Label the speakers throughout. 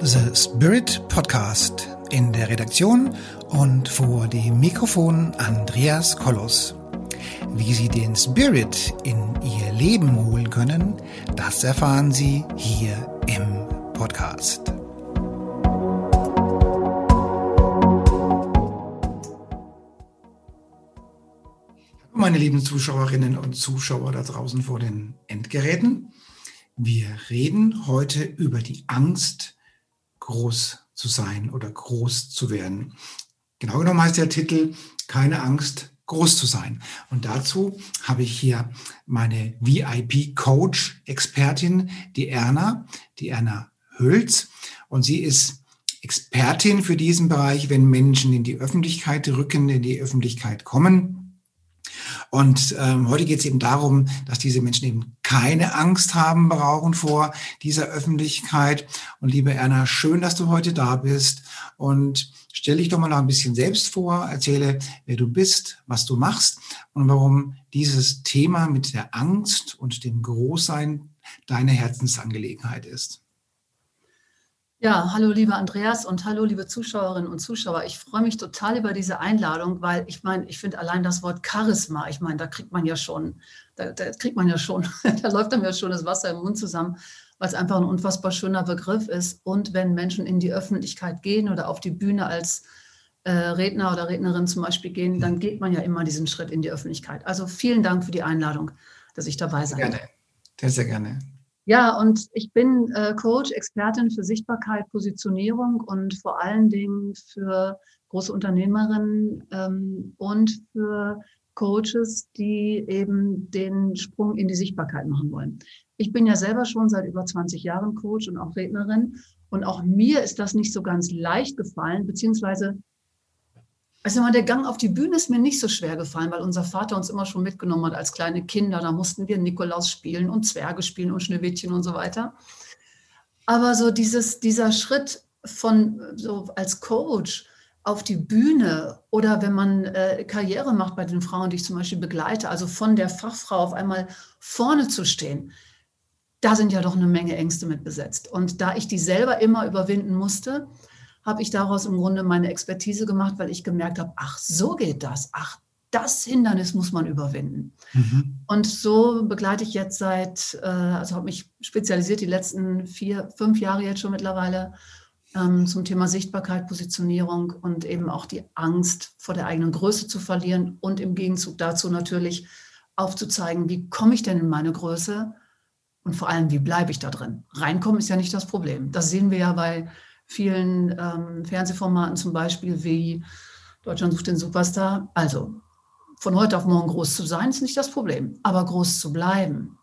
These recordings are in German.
Speaker 1: The Spirit Podcast in der Redaktion und vor dem Mikrofon Andreas Kollos. Wie Sie den Spirit in Ihr Leben holen können, das erfahren Sie hier im Podcast. Meine lieben Zuschauerinnen und Zuschauer da draußen vor den Endgeräten, wir reden heute über die Angst, groß zu sein oder groß zu werden. Genau genommen heißt der Titel Keine Angst, groß zu sein. Und dazu habe ich hier meine VIP-Coach-Expertin, die Erna, die Erna Hülz. Und sie ist Expertin für diesen Bereich, wenn Menschen in die Öffentlichkeit rücken, in die Öffentlichkeit kommen. Und ähm, heute geht es eben darum, dass diese Menschen eben keine Angst haben brauchen vor dieser Öffentlichkeit. Und liebe Erna, schön, dass du heute da bist. Und stell dich doch mal noch ein bisschen selbst vor, erzähle, wer du bist, was du machst und warum dieses Thema mit der Angst und dem Großsein deine Herzensangelegenheit ist.
Speaker 2: Ja, hallo lieber Andreas und hallo liebe Zuschauerinnen und Zuschauer. Ich freue mich total über diese Einladung, weil ich meine, ich finde allein das Wort Charisma, ich meine, da kriegt man ja schon, da, da kriegt man ja schon, da läuft einem ja schon das Wasser im Mund zusammen, weil es einfach ein unfassbar schöner Begriff ist. Und wenn Menschen in die Öffentlichkeit gehen oder auf die Bühne als äh, Redner oder Rednerin zum Beispiel gehen, dann geht man ja immer diesen Schritt in die Öffentlichkeit. Also vielen Dank für die Einladung, dass ich dabei sein
Speaker 1: darf. Gerne, sehr, sehr gerne.
Speaker 2: Ja, und ich bin äh, Coach, Expertin für Sichtbarkeit, Positionierung und vor allen Dingen für große Unternehmerinnen ähm, und für Coaches, die eben den Sprung in die Sichtbarkeit machen wollen. Ich bin ja selber schon seit über 20 Jahren Coach und auch Rednerin. Und auch mir ist das nicht so ganz leicht gefallen, beziehungsweise also der Gang auf die Bühne ist mir nicht so schwer gefallen, weil unser Vater uns immer schon mitgenommen hat als kleine Kinder. Da mussten wir Nikolaus spielen und Zwerge spielen und Schneewittchen und so weiter. Aber so dieses, dieser Schritt von so als Coach auf die Bühne oder wenn man äh, Karriere macht bei den Frauen, die ich zum Beispiel begleite, also von der Fachfrau auf einmal vorne zu stehen, da sind ja doch eine Menge Ängste mit besetzt. Und da ich die selber immer überwinden musste, habe ich daraus im Grunde meine Expertise gemacht, weil ich gemerkt habe, ach, so geht das. Ach, das Hindernis muss man überwinden. Mhm. Und so begleite ich jetzt seit, äh, also habe mich spezialisiert die letzten vier, fünf Jahre jetzt schon mittlerweile ähm, zum Thema Sichtbarkeit, Positionierung und eben auch die Angst vor der eigenen Größe zu verlieren und im Gegenzug dazu natürlich aufzuzeigen, wie komme ich denn in meine Größe und vor allem, wie bleibe ich da drin. Reinkommen ist ja nicht das Problem. Das sehen wir ja bei vielen ähm, Fernsehformaten zum Beispiel wie Deutschland sucht den Superstar. Also von heute auf morgen groß zu sein, ist nicht das Problem, aber groß zu bleiben.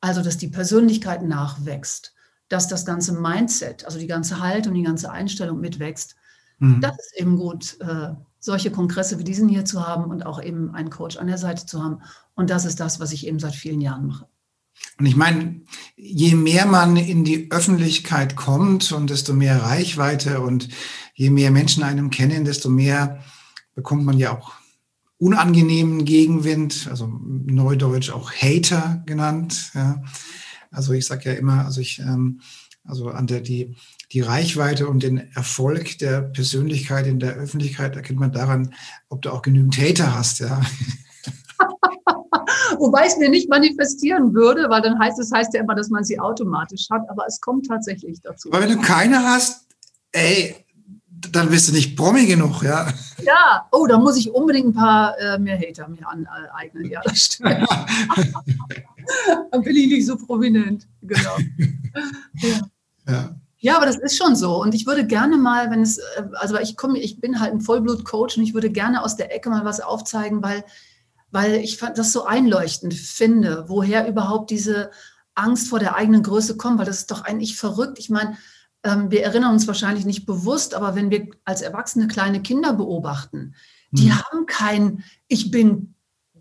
Speaker 2: Also, dass die Persönlichkeit nachwächst, dass das ganze Mindset, also die ganze Haltung, die ganze Einstellung mitwächst. Mhm. Das ist eben gut, äh, solche Kongresse wie diesen hier zu haben und auch eben einen Coach an der Seite zu haben. Und das ist das, was ich eben seit vielen Jahren mache.
Speaker 1: Und ich meine, je mehr man in die Öffentlichkeit kommt und desto mehr Reichweite und je mehr Menschen einem kennen, desto mehr bekommt man ja auch unangenehmen Gegenwind, also neudeutsch auch Hater genannt. Ja. Also ich sage ja immer, also ich, ähm, also an der die die Reichweite und den Erfolg der Persönlichkeit in der Öffentlichkeit erkennt man daran, ob du auch genügend Hater hast, ja.
Speaker 2: Wobei es mir nicht manifestieren würde, weil dann heißt es heißt ja immer, dass man sie automatisch hat, aber es kommt tatsächlich dazu.
Speaker 1: Aber wenn du keine hast, ey, dann bist du nicht Promi genug, ja.
Speaker 2: Ja, oh, da muss ich unbedingt ein paar äh, mehr Hater mir aneignen. Ja, das stimmt. dann bin ich nicht so prominent, genau. Ja. ja. Ja, aber das ist schon so. Und ich würde gerne mal, wenn es, äh, also ich komme, ich bin halt ein Vollblut-Coach und ich würde gerne aus der Ecke mal was aufzeigen, weil weil ich das so einleuchtend finde, woher überhaupt diese Angst vor der eigenen Größe kommt, weil das ist doch eigentlich verrückt. Ich meine, ähm, wir erinnern uns wahrscheinlich nicht bewusst, aber wenn wir als Erwachsene kleine Kinder beobachten, die hm. haben kein Ich bin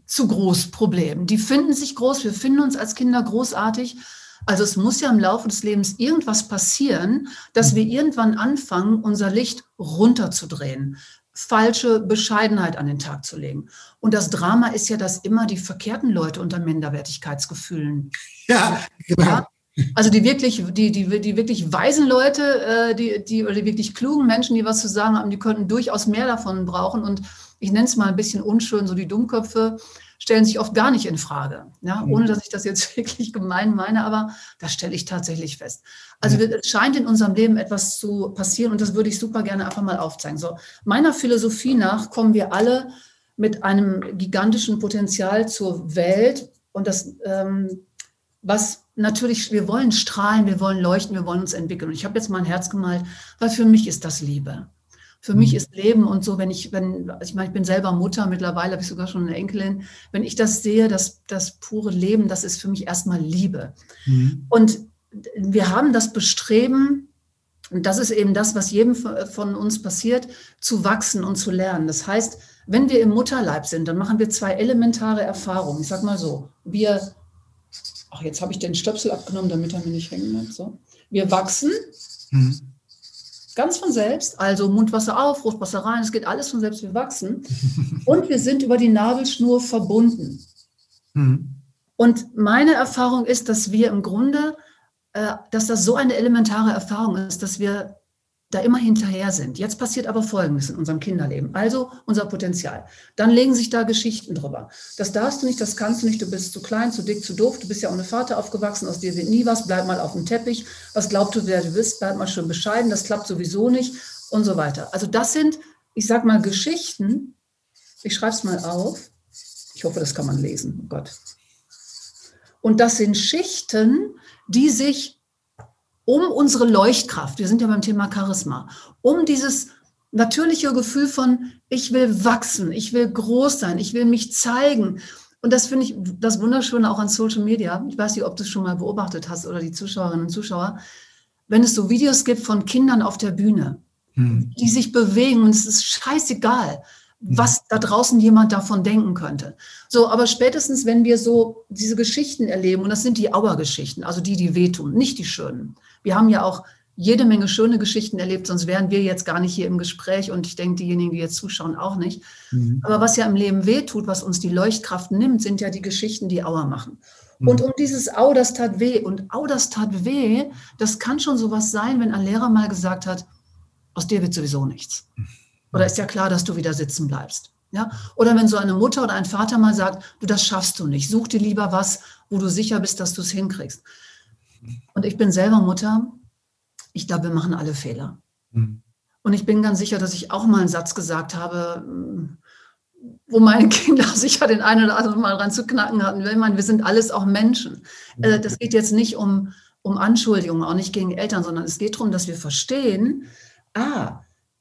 Speaker 2: zu groß Problem. Die finden sich groß, wir finden uns als Kinder großartig. Also es muss ja im Laufe des Lebens irgendwas passieren, dass hm. wir irgendwann anfangen, unser Licht runterzudrehen falsche Bescheidenheit an den Tag zu legen. Und das Drama ist ja, dass immer die verkehrten Leute unter Minderwertigkeitsgefühlen.
Speaker 1: Ja, genau. Ja,
Speaker 2: Also die wirklich, die, die, die wirklich weisen Leute, äh, die, die, oder die wirklich klugen Menschen, die was zu sagen haben, die könnten durchaus mehr davon brauchen. Und ich nenne es mal ein bisschen unschön, so die Dummköpfe stellen sich oft gar nicht in Frage. Ja, mhm. ohne dass ich das jetzt wirklich gemein meine, aber das stelle ich tatsächlich fest. Also ja. es scheint in unserem Leben etwas zu passieren und das würde ich super gerne einfach mal aufzeigen. So, meiner Philosophie nach kommen wir alle mit einem gigantischen Potenzial zur Welt und das, ähm, was natürlich, wir wollen strahlen, wir wollen leuchten, wir wollen uns entwickeln. Und ich habe jetzt mein Herz gemalt, weil für mich ist das Liebe. Für mich mhm. ist Leben und so, wenn ich, wenn, also ich meine, ich bin selber Mutter, mittlerweile habe ich sogar schon eine Enkelin. Wenn ich das sehe, das, das pure Leben, das ist für mich erstmal Liebe. Mhm. Und wir haben das Bestreben, und das ist eben das, was jedem von uns passiert, zu wachsen und zu lernen. Das heißt, wenn wir im Mutterleib sind, dann machen wir zwei elementare Erfahrungen. Ich sage mal so, wir, ach, jetzt habe ich den Stöpsel abgenommen, damit er mir nicht hängen bleibt. So. Wir wachsen. Mhm. Ganz von selbst, also Mundwasser auf, Fruchtwasser rein, es geht alles von selbst, wir wachsen. Und wir sind über die Nabelschnur verbunden. Mhm. Und meine Erfahrung ist, dass wir im Grunde, äh, dass das so eine elementare Erfahrung ist, dass wir da immer hinterher sind. Jetzt passiert aber Folgendes in unserem Kinderleben. Also unser Potenzial. Dann legen sich da Geschichten drüber. Das darfst du nicht, das kannst du nicht, du bist zu klein, zu dick, zu doof, du bist ja ohne Vater aufgewachsen, aus dir wird nie was, bleib mal auf dem Teppich. Was glaubst du, wer du bist, bleib mal schön bescheiden, das klappt sowieso nicht und so weiter. Also das sind, ich sag mal, Geschichten. Ich schreibe es mal auf. Ich hoffe, das kann man lesen. Oh Gott. Und das sind Schichten, die sich um unsere Leuchtkraft, wir sind ja beim Thema Charisma, um dieses natürliche Gefühl von, ich will wachsen, ich will groß sein, ich will mich zeigen. Und das finde ich das Wunderschöne auch an Social Media. Ich weiß nicht, ob du es schon mal beobachtet hast oder die Zuschauerinnen und Zuschauer. Wenn es so Videos gibt von Kindern auf der Bühne, hm. die sich bewegen und es ist scheißegal, hm. was da draußen jemand davon denken könnte. So, aber spätestens, wenn wir so diese Geschichten erleben, und das sind die Auergeschichten, also die, die wehtun, nicht die schönen, wir haben ja auch jede Menge schöne Geschichten erlebt, sonst wären wir jetzt gar nicht hier im Gespräch und ich denke, diejenigen, die jetzt zuschauen, auch nicht. Mhm. Aber was ja im Leben wehtut, was uns die Leuchtkraft nimmt, sind ja die Geschichten, die Auer machen. Mhm. Und um dieses Au, das tat weh. Und Au, das tat weh, das kann schon sowas sein, wenn ein Lehrer mal gesagt hat, aus dir wird sowieso nichts. Oder ist ja klar, dass du wieder sitzen bleibst. Ja? Oder wenn so eine Mutter oder ein Vater mal sagt, du, das schaffst du nicht, such dir lieber was, wo du sicher bist, dass du es hinkriegst. Und ich bin selber Mutter. Ich glaube, wir machen alle Fehler. Mhm. Und ich bin ganz sicher, dass ich auch mal einen Satz gesagt habe, wo meine Kinder sicher den einen oder anderen Mal ran zu knacken hatten. Ich meine, wir sind alles auch Menschen. Mhm. Das geht jetzt nicht um, um Anschuldigungen, auch nicht gegen Eltern, sondern es geht darum, dass wir verstehen, ah,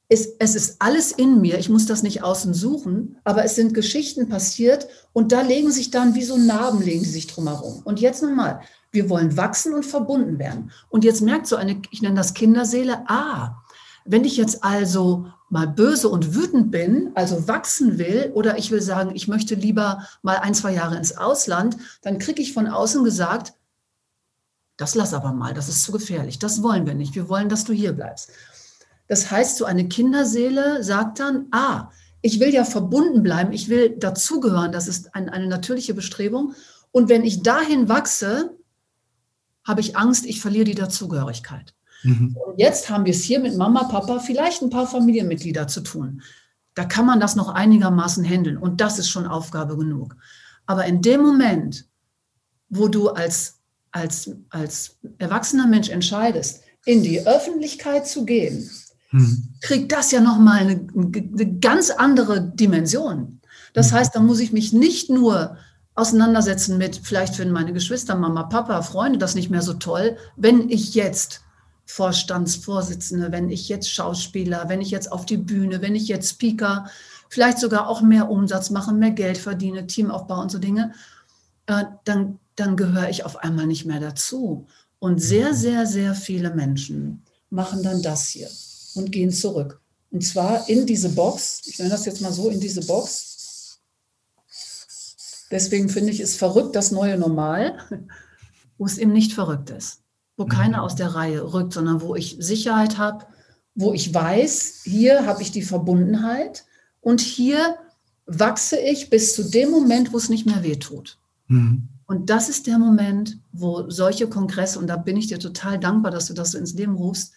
Speaker 2: es, es ist alles in mir, ich muss das nicht außen suchen, aber es sind Geschichten passiert und da legen sich dann wie so Narben, legen die sich drumherum. Und jetzt nochmal, wir wollen wachsen und verbunden werden. Und jetzt merkt so eine, ich nenne das Kinderseele, ah, wenn ich jetzt also mal böse und wütend bin, also wachsen will, oder ich will sagen, ich möchte lieber mal ein, zwei Jahre ins Ausland, dann kriege ich von außen gesagt, das lass aber mal, das ist zu gefährlich, das wollen wir nicht, wir wollen, dass du hier bleibst. Das heißt, so eine Kinderseele sagt dann, ah, ich will ja verbunden bleiben, ich will dazugehören, das ist ein, eine natürliche Bestrebung. Und wenn ich dahin wachse, habe ich Angst, ich verliere die Dazugehörigkeit. Mhm. Und jetzt haben wir es hier mit Mama, Papa, vielleicht ein paar Familienmitglieder zu tun. Da kann man das noch einigermaßen handeln und das ist schon Aufgabe genug. Aber in dem Moment, wo du als, als, als erwachsener Mensch entscheidest, in die Öffentlichkeit zu gehen, mhm. kriegt das ja nochmal eine, eine ganz andere Dimension. Das mhm. heißt, da muss ich mich nicht nur auseinandersetzen mit, vielleicht finden meine Geschwister, Mama, Papa, Freunde das nicht mehr so toll, wenn ich jetzt Vorstandsvorsitzende, wenn ich jetzt Schauspieler, wenn ich jetzt auf die Bühne, wenn ich jetzt Speaker, vielleicht sogar auch mehr Umsatz mache, mehr Geld verdiene, Teamaufbau und so Dinge, äh, dann, dann gehöre ich auf einmal nicht mehr dazu. Und sehr, sehr, sehr viele Menschen machen dann das hier und gehen zurück. Und zwar in diese Box, ich nenne das jetzt mal so, in diese Box, Deswegen finde ich es verrückt, das neue Normal, wo es eben nicht verrückt ist, wo keiner mhm. aus der Reihe rückt, sondern wo ich Sicherheit habe, wo ich weiß, hier habe ich die Verbundenheit und hier wachse ich bis zu dem Moment, wo es nicht mehr wehtut. Mhm. Und das ist der Moment, wo solche Kongresse, und da bin ich dir total dankbar, dass du das so ins Leben rufst,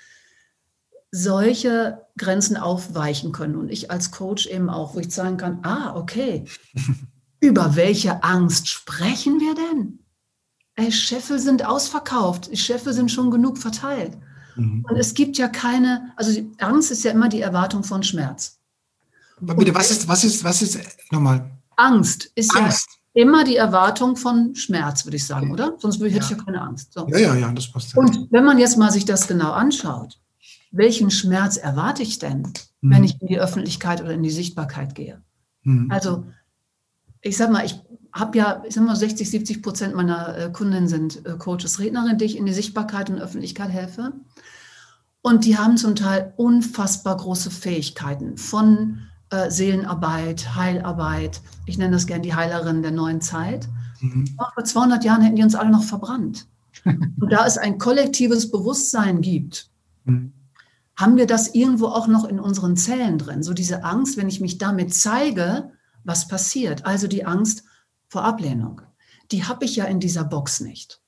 Speaker 2: solche Grenzen aufweichen können. Und ich als Coach eben auch, wo ich sagen kann, ah, okay, über welche Angst sprechen wir denn? Ey, Scheffel sind ausverkauft, Scheffel sind schon genug verteilt. Mhm. Und es gibt ja keine, also Angst ist ja immer die Erwartung von Schmerz.
Speaker 1: Aber bitte, was ist, was ist, was ist, nochmal?
Speaker 2: Angst ist Angst. ja immer die Erwartung von Schmerz, würde ich sagen, okay. oder? Sonst hätte ja. ich ja keine Angst.
Speaker 1: So. Ja, ja, ja, das passt.
Speaker 2: Und wenn man jetzt mal sich das genau anschaut, welchen Schmerz erwarte ich denn, mhm. wenn ich in die Öffentlichkeit oder in die Sichtbarkeit gehe? Mhm. Also, ich sag mal, ich habe ja, ich sag mal, 60, 70 Prozent meiner äh, Kunden sind äh, Coaches, Rednerinnen, die ich in die Sichtbarkeit und Öffentlichkeit helfe. Und die haben zum Teil unfassbar große Fähigkeiten von äh, Seelenarbeit, Heilarbeit. Ich nenne das gerne die Heilerin der neuen Zeit. Mhm. Vor 200 Jahren hätten die uns alle noch verbrannt. Und da es ein kollektives Bewusstsein gibt, mhm. haben wir das irgendwo auch noch in unseren Zellen drin. So diese Angst, wenn ich mich damit zeige, was passiert. Also die Angst vor Ablehnung. Die habe ich ja in dieser Box nicht.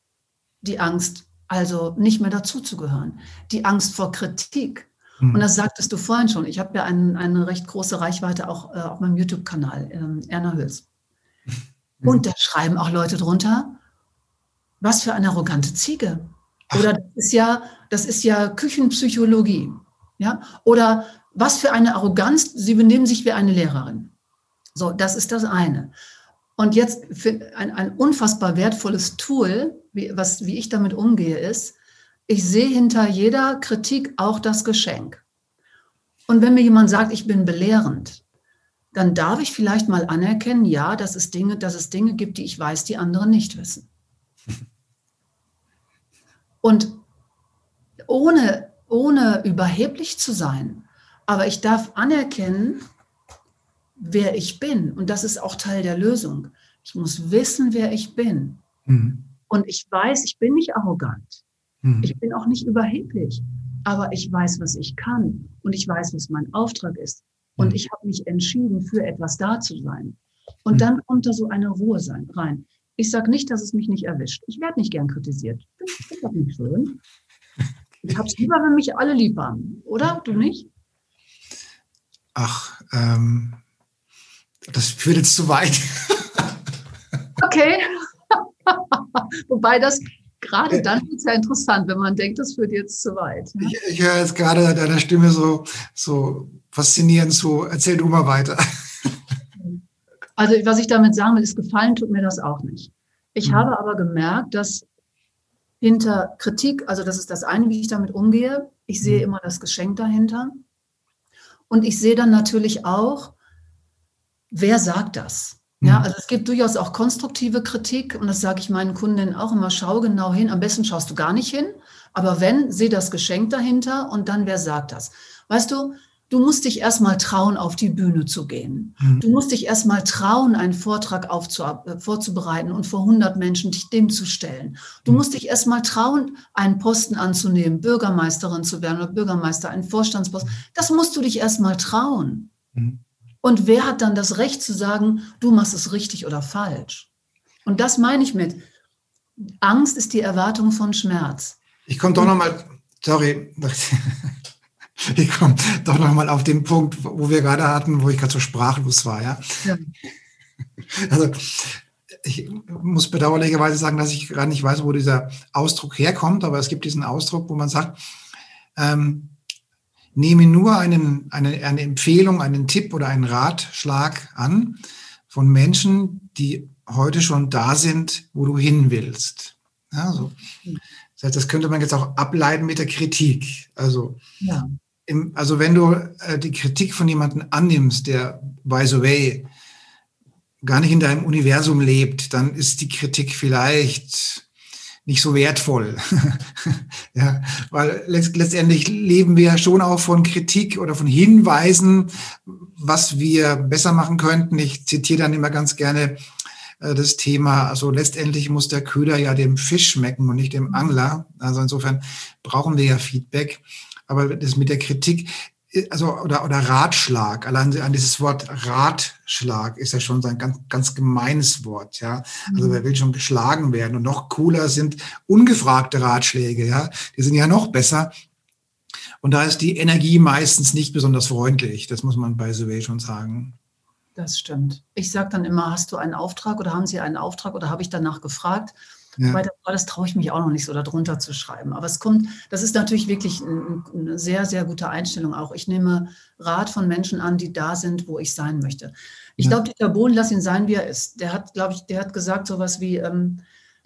Speaker 2: Die Angst, also nicht mehr dazuzugehören. Die Angst vor Kritik. Mhm. Und das sagtest du vorhin schon. Ich habe ja ein, eine recht große Reichweite auch äh, auf meinem YouTube-Kanal, ähm, Erna Hüls. Mhm. Und da schreiben auch Leute drunter, was für eine arrogante Ziege. Oder das ist ja, das ist ja Küchenpsychologie. Ja? Oder was für eine Arroganz, sie benehmen sich wie eine Lehrerin. So, das ist das eine. Und jetzt ein, ein unfassbar wertvolles Tool, wie, was, wie ich damit umgehe, ist, ich sehe hinter jeder Kritik auch das Geschenk. Und wenn mir jemand sagt, ich bin belehrend, dann darf ich vielleicht mal anerkennen, ja, dass es Dinge, dass es Dinge gibt, die ich weiß, die andere nicht wissen. Und ohne, ohne überheblich zu sein, aber ich darf anerkennen, wer ich bin. Und das ist auch Teil der Lösung. Ich muss wissen, wer ich bin. Mhm. Und ich weiß, ich bin nicht arrogant. Mhm. Ich bin auch nicht überheblich. Aber ich weiß, was ich kann. Und ich weiß, was mein Auftrag ist. Und mhm. ich habe mich entschieden, für etwas da zu sein. Und mhm. dann kommt da so eine Ruhe sein, rein. Ich sage nicht, dass es mich nicht erwischt. Ich werde nicht gern kritisiert. Ich finde das nicht schön. Ich habe es lieber, wenn mich alle lieb haben. Oder? Du nicht?
Speaker 1: Ach, ähm, das führt jetzt zu weit.
Speaker 2: okay. Wobei das gerade dann ist ja interessant, wenn man denkt, das führt jetzt zu weit.
Speaker 1: Ne? Ich, ich, höre jetzt gerade deiner Stimme so, so faszinierend zu. Erzähl du mal weiter.
Speaker 2: Also was ich damit sagen will, ist, gefallen tut mir das auch nicht. Ich mhm. habe aber gemerkt, dass hinter Kritik, also das ist das eine, wie ich damit umgehe, ich sehe mhm. immer das Geschenk dahinter. Und ich sehe dann natürlich auch, wer sagt das? Ja, mhm. also es gibt durchaus auch konstruktive Kritik und das sage ich meinen Kundinnen auch immer, schau genau hin. Am besten schaust du gar nicht hin, aber wenn, sehe das Geschenk dahinter und dann, wer sagt das? Weißt du, du musst dich erstmal trauen, auf die Bühne zu gehen. Mhm. Du musst dich erstmal trauen, einen Vortrag äh, vorzubereiten und vor 100 Menschen dich dem zu stellen. Du mhm. musst dich erstmal trauen, einen Posten anzunehmen, Bürgermeisterin zu werden oder Bürgermeister, einen Vorstandsposten. Das musst du dich erstmal trauen. Mhm. Und wer hat dann das Recht zu sagen, du machst es richtig oder falsch? Und das meine ich mit, Angst ist die Erwartung von Schmerz.
Speaker 1: Ich komme doch nochmal, sorry, ich komme doch nochmal auf den Punkt, wo wir gerade hatten, wo ich gerade so sprachlos war. Ja? ja. Also ich muss bedauerlicherweise sagen, dass ich gerade nicht weiß, wo dieser Ausdruck herkommt, aber es gibt diesen Ausdruck, wo man sagt, ähm, nehme nur einen, eine, eine Empfehlung, einen Tipp oder einen Ratschlag an von Menschen, die heute schon da sind, wo du hin willst. Ja, so. Das heißt, das könnte man jetzt auch ableiten mit der Kritik. Also, ja. im, also wenn du äh, die Kritik von jemandem annimmst, der, by the way, gar nicht in deinem Universum lebt, dann ist die Kritik vielleicht nicht so wertvoll. ja, weil letztendlich leben wir schon auch von Kritik oder von Hinweisen, was wir besser machen könnten. Ich zitiere dann immer ganz gerne äh, das Thema, also letztendlich muss der Köder ja dem Fisch schmecken und nicht dem Angler. Also insofern brauchen wir ja Feedback. Aber das mit der Kritik also oder, oder Ratschlag, allein an dieses Wort Ratschlag ist ja schon so ein ganz, ganz gemeines Wort, ja. Also mhm. wer will schon geschlagen werden und noch cooler sind ungefragte Ratschläge, ja. Die sind ja noch besser. Und da ist die Energie meistens nicht besonders freundlich. Das muss man bei Survey schon sagen.
Speaker 2: Das stimmt. Ich sage dann immer, hast du einen Auftrag oder haben Sie einen Auftrag oder habe ich danach gefragt? Ja. Weil das, traue ich mich auch noch nicht so darunter zu schreiben. Aber es kommt, das ist natürlich wirklich eine sehr, sehr gute Einstellung auch. Ich nehme Rat von Menschen an, die da sind, wo ich sein möchte. Ich ja. glaube, Dieter Bohlen, lass ihn sein, wie er ist. Der hat, glaube ich, der hat gesagt sowas wie, ähm,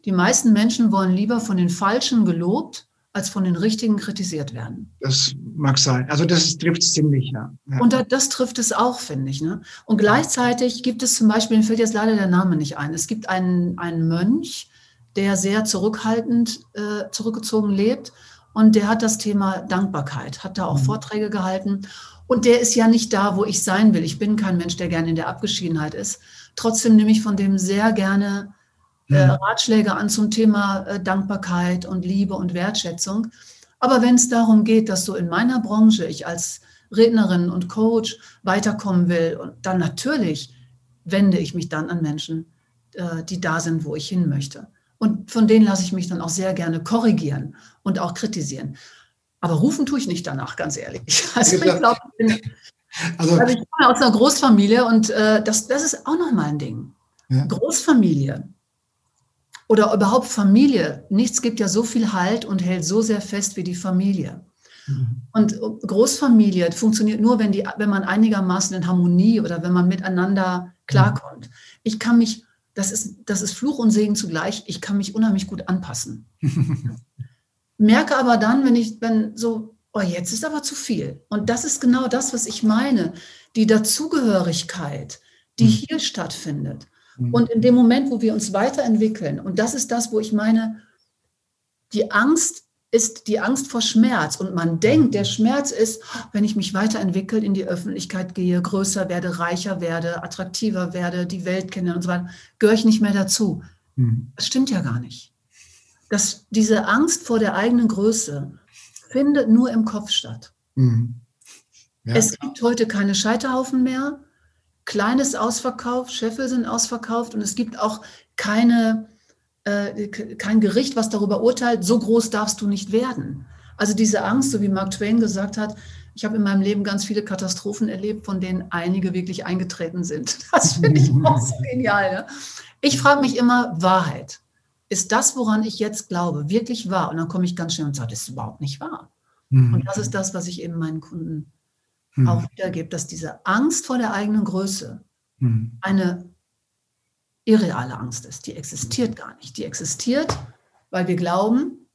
Speaker 2: die meisten Menschen wollen lieber von den Falschen gelobt, als von den Richtigen kritisiert werden.
Speaker 1: Das mag sein. Also das trifft es ziemlich, ja. ja.
Speaker 2: Und das, das, trifft es auch, finde ich. Ne? Und gleichzeitig gibt es zum Beispiel, mir fällt jetzt leider der Name nicht ein, es gibt einen, einen Mönch, der sehr zurückhaltend, äh, zurückgezogen lebt. Und der hat das Thema Dankbarkeit, hat da auch mhm. Vorträge gehalten. Und der ist ja nicht da, wo ich sein will. Ich bin kein Mensch, der gerne in der Abgeschiedenheit ist. Trotzdem nehme ich von dem sehr gerne äh, mhm. Ratschläge an zum Thema äh, Dankbarkeit und Liebe und Wertschätzung. Aber wenn es darum geht, dass so in meiner Branche ich als Rednerin und Coach weiterkommen will, und dann natürlich wende ich mich dann an Menschen, äh, die da sind, wo ich hin möchte. Und von denen lasse ich mich dann auch sehr gerne korrigieren und auch kritisieren. Aber rufen tue ich nicht danach, ganz ehrlich. Also ich glaube, also, also, ich komme aus einer Großfamilie und äh, das, das ist auch nochmal ein Ding. Ja. Großfamilie oder überhaupt Familie. Nichts gibt ja so viel Halt und hält so sehr fest wie die Familie. Mhm. Und Großfamilie funktioniert nur, wenn, die, wenn man einigermaßen in Harmonie oder wenn man miteinander klarkommt. Ich kann mich das ist, das ist Fluch und Segen zugleich. Ich kann mich unheimlich gut anpassen. Merke aber dann, wenn ich, wenn so, oh, jetzt ist aber zu viel. Und das ist genau das, was ich meine. Die Dazugehörigkeit, die mhm. hier stattfindet. Mhm. Und in dem Moment, wo wir uns weiterentwickeln, und das ist das, wo ich meine, die Angst ist die Angst vor Schmerz. Und man denkt, der Schmerz ist, wenn ich mich weiterentwickle, in die Öffentlichkeit gehe, größer werde, reicher werde, attraktiver werde, die Welt kenne und so weiter, gehöre ich nicht mehr dazu. Mhm. Das stimmt ja gar nicht. Das, diese Angst vor der eigenen Größe findet nur im Kopf statt. Mhm. Ja. Es gibt heute keine Scheiterhaufen mehr. Kleines ausverkauft, Scheffel sind ausverkauft und es gibt auch keine äh, kein Gericht, was darüber urteilt, so groß darfst du nicht werden. Also diese Angst, so wie Mark Twain gesagt hat, ich habe in meinem Leben ganz viele Katastrophen erlebt, von denen einige wirklich eingetreten sind. Das finde ich auch so genial. Ne? Ich frage mich immer, Wahrheit. Ist das, woran ich jetzt glaube, wirklich wahr? Und dann komme ich ganz schnell und sage, das ist überhaupt nicht wahr. Mhm. Und das ist das, was ich eben meinen Kunden mhm. auch wiedergebe, dass diese Angst vor der eigenen Größe mhm. eine irreale Angst ist. Die existiert gar nicht. Die existiert, weil wir glauben,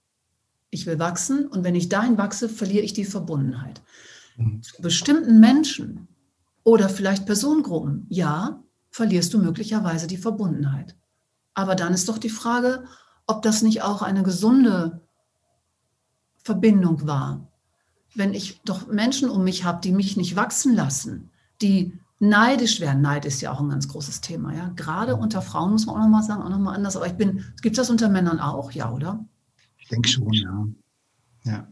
Speaker 2: ich will wachsen und wenn ich dahin wachse, verliere ich die Verbundenheit. Mhm. Zu bestimmten Menschen oder vielleicht Personengruppen, ja, verlierst du möglicherweise die Verbundenheit. Aber dann ist doch die Frage, ob das nicht auch eine gesunde Verbindung war. Wenn ich doch Menschen um mich habe, die mich nicht wachsen lassen, die neidisch werden. Neid ist ja auch ein ganz großes Thema. Ja? Gerade unter Frauen muss man auch nochmal sagen, auch nochmal anders. Aber ich bin, gibt es das unter Männern auch, ja, oder?
Speaker 1: Ich denke schon, ja. ja.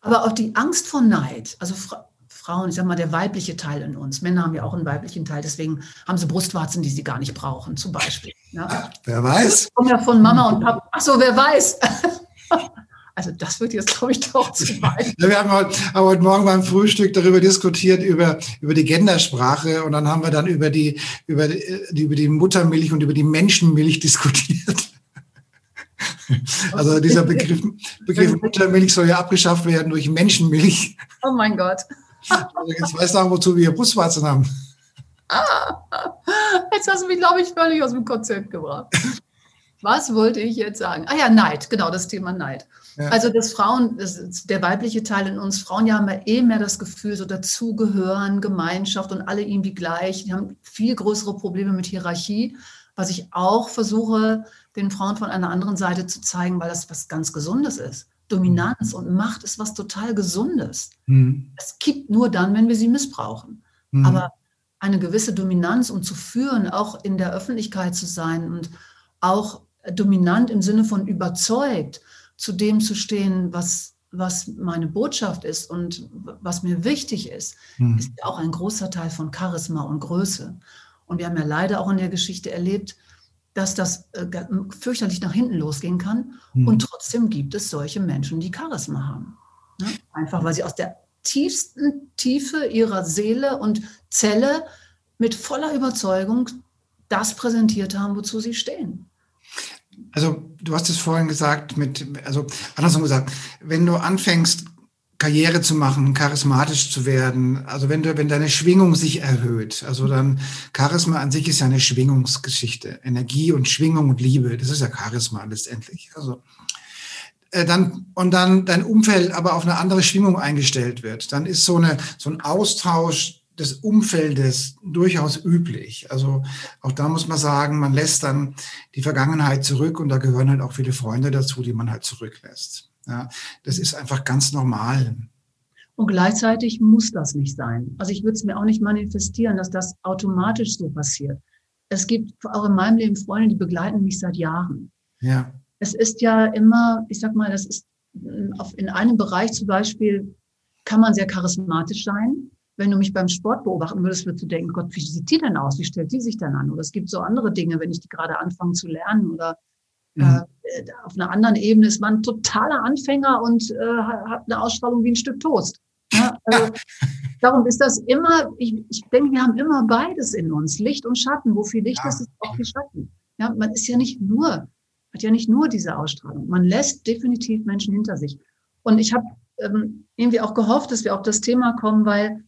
Speaker 2: Aber auch die Angst vor Neid, also Fra Frauen, ich sag mal, der weibliche Teil in uns. Männer haben ja auch einen weiblichen Teil, deswegen haben sie Brustwarzen, die sie gar nicht brauchen, zum Beispiel. Ja?
Speaker 1: Wer weiß?
Speaker 2: Das kommt ja von Mama und Papa. Ach so, wer weiß? Also das wird jetzt, glaube ich, doch zu weit.
Speaker 1: Wir haben heute, haben heute Morgen beim Frühstück darüber diskutiert, über, über die Gendersprache und dann haben wir dann über die, über, die, über die Muttermilch und über die Menschenmilch diskutiert. Also dieser Begriff, Begriff Muttermilch soll ja abgeschafft werden durch Menschenmilch.
Speaker 2: Oh mein Gott.
Speaker 1: Also jetzt weißt du auch, wozu wir Brustwarzen haben.
Speaker 2: Ah, jetzt hast du mich, glaube ich, völlig aus dem Konzept gebracht. Was wollte ich jetzt sagen? Ah ja, Neid, genau, das Thema Neid. Ja. Also das Frauen, das der weibliche Teil in uns, Frauen ja haben ja eh mehr das Gefühl, so dazugehören, Gemeinschaft und alle irgendwie gleich. Die haben viel größere Probleme mit Hierarchie, was ich auch versuche, den Frauen von einer anderen Seite zu zeigen, weil das was ganz Gesundes ist. Dominanz und Macht ist was total Gesundes. Mhm. Es kippt nur dann, wenn wir sie missbrauchen. Mhm. Aber eine gewisse Dominanz, um zu führen, auch in der Öffentlichkeit zu sein und auch dominant im Sinne von überzeugt, zu dem zu stehen, was, was meine Botschaft ist und was mir wichtig ist, mhm. ist auch ein großer Teil von Charisma und Größe. Und wir haben ja leider auch in der Geschichte erlebt, dass das äh, fürchterlich nach hinten losgehen kann. Mhm. Und trotzdem gibt es solche Menschen, die Charisma haben. Ne? Einfach weil sie aus der tiefsten Tiefe ihrer Seele und Zelle mit voller Überzeugung das präsentiert haben, wozu sie stehen.
Speaker 1: Also du hast es vorhin gesagt, mit, also andersrum gesagt, wenn du anfängst, Karriere zu machen, charismatisch zu werden, also wenn du, wenn deine Schwingung sich erhöht, also dann Charisma an sich ist ja eine Schwingungsgeschichte, Energie und Schwingung und Liebe, das ist ja Charisma letztendlich. Also äh, dann und dann dein Umfeld aber auf eine andere Schwingung eingestellt wird, dann ist so eine so ein Austausch des Umfeldes durchaus üblich. Also auch da muss man sagen, man lässt dann die Vergangenheit zurück und da gehören halt auch viele Freunde dazu, die man halt zurücklässt. Ja, das ist einfach ganz normal.
Speaker 2: Und gleichzeitig muss das nicht sein. Also ich würde es mir auch nicht manifestieren, dass das automatisch so passiert. Es gibt auch in meinem Leben Freunde, die begleiten mich seit Jahren. Ja. Es ist ja immer, ich sag mal, das ist in einem Bereich zum Beispiel kann man sehr charismatisch sein wenn du mich beim Sport beobachten würdest, würdest du denken, Gott, wie sieht die denn aus? Wie stellt die sich denn an? Oder es gibt so andere Dinge, wenn ich die gerade anfange zu lernen oder mhm. äh, auf einer anderen Ebene ist man ein totaler Anfänger und äh, hat eine Ausstrahlung wie ein Stück Toast. Ja, also, darum ist das immer, ich, ich denke, wir haben immer beides in uns, Licht und Schatten. Wo viel Licht ja. ist, ist auch viel Schatten. Ja, man ist ja nicht nur, hat ja nicht nur diese Ausstrahlung. Man lässt definitiv Menschen hinter sich. Und ich habe ähm, irgendwie auch gehofft, dass wir auf das Thema kommen, weil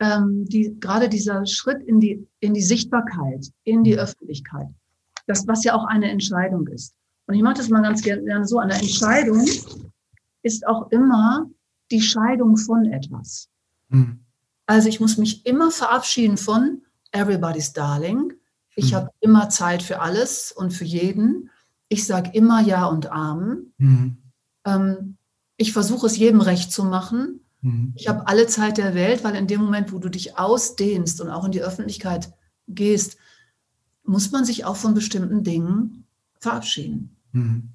Speaker 2: ähm, die, gerade dieser Schritt in die, in die Sichtbarkeit, in die Öffentlichkeit, das, was ja auch eine Entscheidung ist. Und ich mache das mal ganz gerne so, eine Entscheidung ist auch immer die Scheidung von etwas. Mhm. Also ich muss mich immer verabschieden von everybody's darling. Ich mhm. habe immer Zeit für alles und für jeden. Ich sage immer Ja und Amen. Mhm. Ähm, ich versuche es jedem recht zu machen. Mhm. Ich habe alle Zeit der Welt, weil in dem Moment, wo du dich ausdehnst und auch in die Öffentlichkeit gehst, muss man sich auch von bestimmten Dingen verabschieden. Mhm.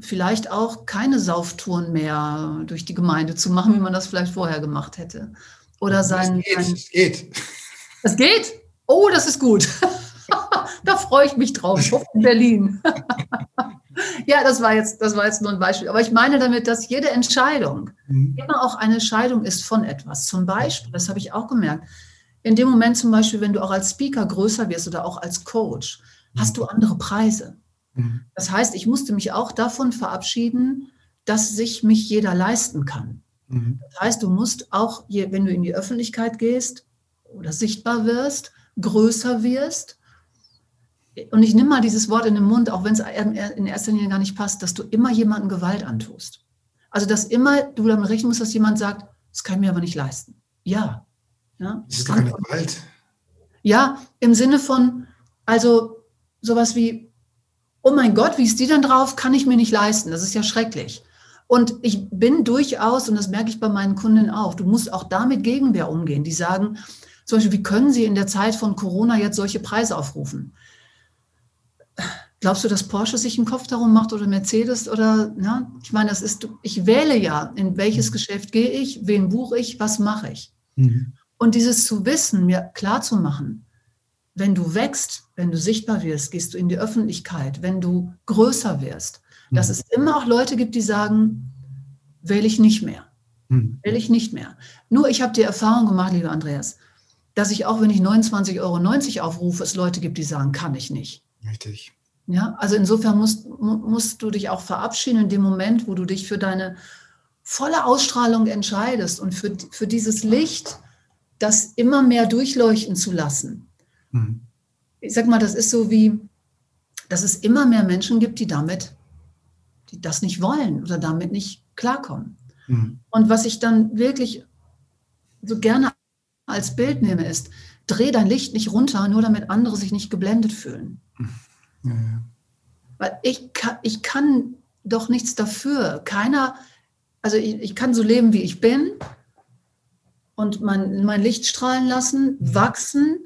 Speaker 2: Vielleicht auch keine Sauftouren mehr durch die Gemeinde zu machen, wie man das vielleicht vorher gemacht hätte. Oder sein. Es geht. Es geht. Geht? Oh, das ist gut. da freue ich mich drauf. in Berlin. Ja, das war, jetzt, das war jetzt nur ein Beispiel. Aber ich meine damit, dass jede Entscheidung mhm. immer auch eine Entscheidung ist von etwas. Zum Beispiel, das habe ich auch gemerkt, in dem Moment zum Beispiel, wenn du auch als Speaker größer wirst oder auch als Coach, mhm. hast du andere Preise. Mhm. Das heißt, ich musste mich auch davon verabschieden, dass sich mich jeder leisten kann. Mhm. Das heißt, du musst auch, wenn du in die Öffentlichkeit gehst oder sichtbar wirst, größer wirst, und ich nehme mal dieses Wort in den Mund, auch wenn es in erster Linie gar nicht passt, dass du immer jemandem Gewalt antust. Also, dass immer du damit rechnen musst, dass jemand sagt, das kann ich mir aber nicht leisten. Ja. ja
Speaker 1: das ist keine Gewalt.
Speaker 2: Ja, im Sinne von, also sowas wie, oh mein Gott, wie ist die denn drauf? Kann ich mir nicht leisten. Das ist ja schrecklich. Und ich bin durchaus, und das merke ich bei meinen Kunden auch, du musst auch damit Gegenwehr umgehen. Die sagen, zum Beispiel, wie können Sie in der Zeit von Corona jetzt solche Preise aufrufen? Glaubst du, dass Porsche sich einen Kopf darum macht oder Mercedes oder, ja? Ich meine, das ist, ich wähle ja, in welches Geschäft gehe ich, wen buche ich, was mache ich. Mhm. Und dieses zu wissen, mir klar zu machen, wenn du wächst, wenn du sichtbar wirst, gehst du in die Öffentlichkeit, wenn du größer wirst, mhm. dass es immer auch Leute gibt, die sagen, wähle ich nicht mehr. Mhm. Wähle ich nicht mehr. Nur ich habe die Erfahrung gemacht, lieber Andreas, dass ich auch, wenn ich 29,90 Euro aufrufe, es Leute gibt, die sagen, kann ich nicht.
Speaker 1: Richtig.
Speaker 2: Ja, also insofern musst, musst du dich auch verabschieden in dem Moment, wo du dich für deine volle Ausstrahlung entscheidest und für, für dieses Licht, das immer mehr durchleuchten zu lassen. Mhm. Ich sag mal, das ist so wie, dass es immer mehr Menschen gibt, die damit, die das nicht wollen oder damit nicht klarkommen. Mhm. Und was ich dann wirklich so gerne als Bild nehme, ist, dreh dein Licht nicht runter, nur damit andere sich nicht geblendet fühlen. Mhm. Ja, Weil ich kann, ich kann doch nichts dafür. Keiner, also ich, ich kann so leben, wie ich bin und mein, mein Licht strahlen lassen, mhm. wachsen,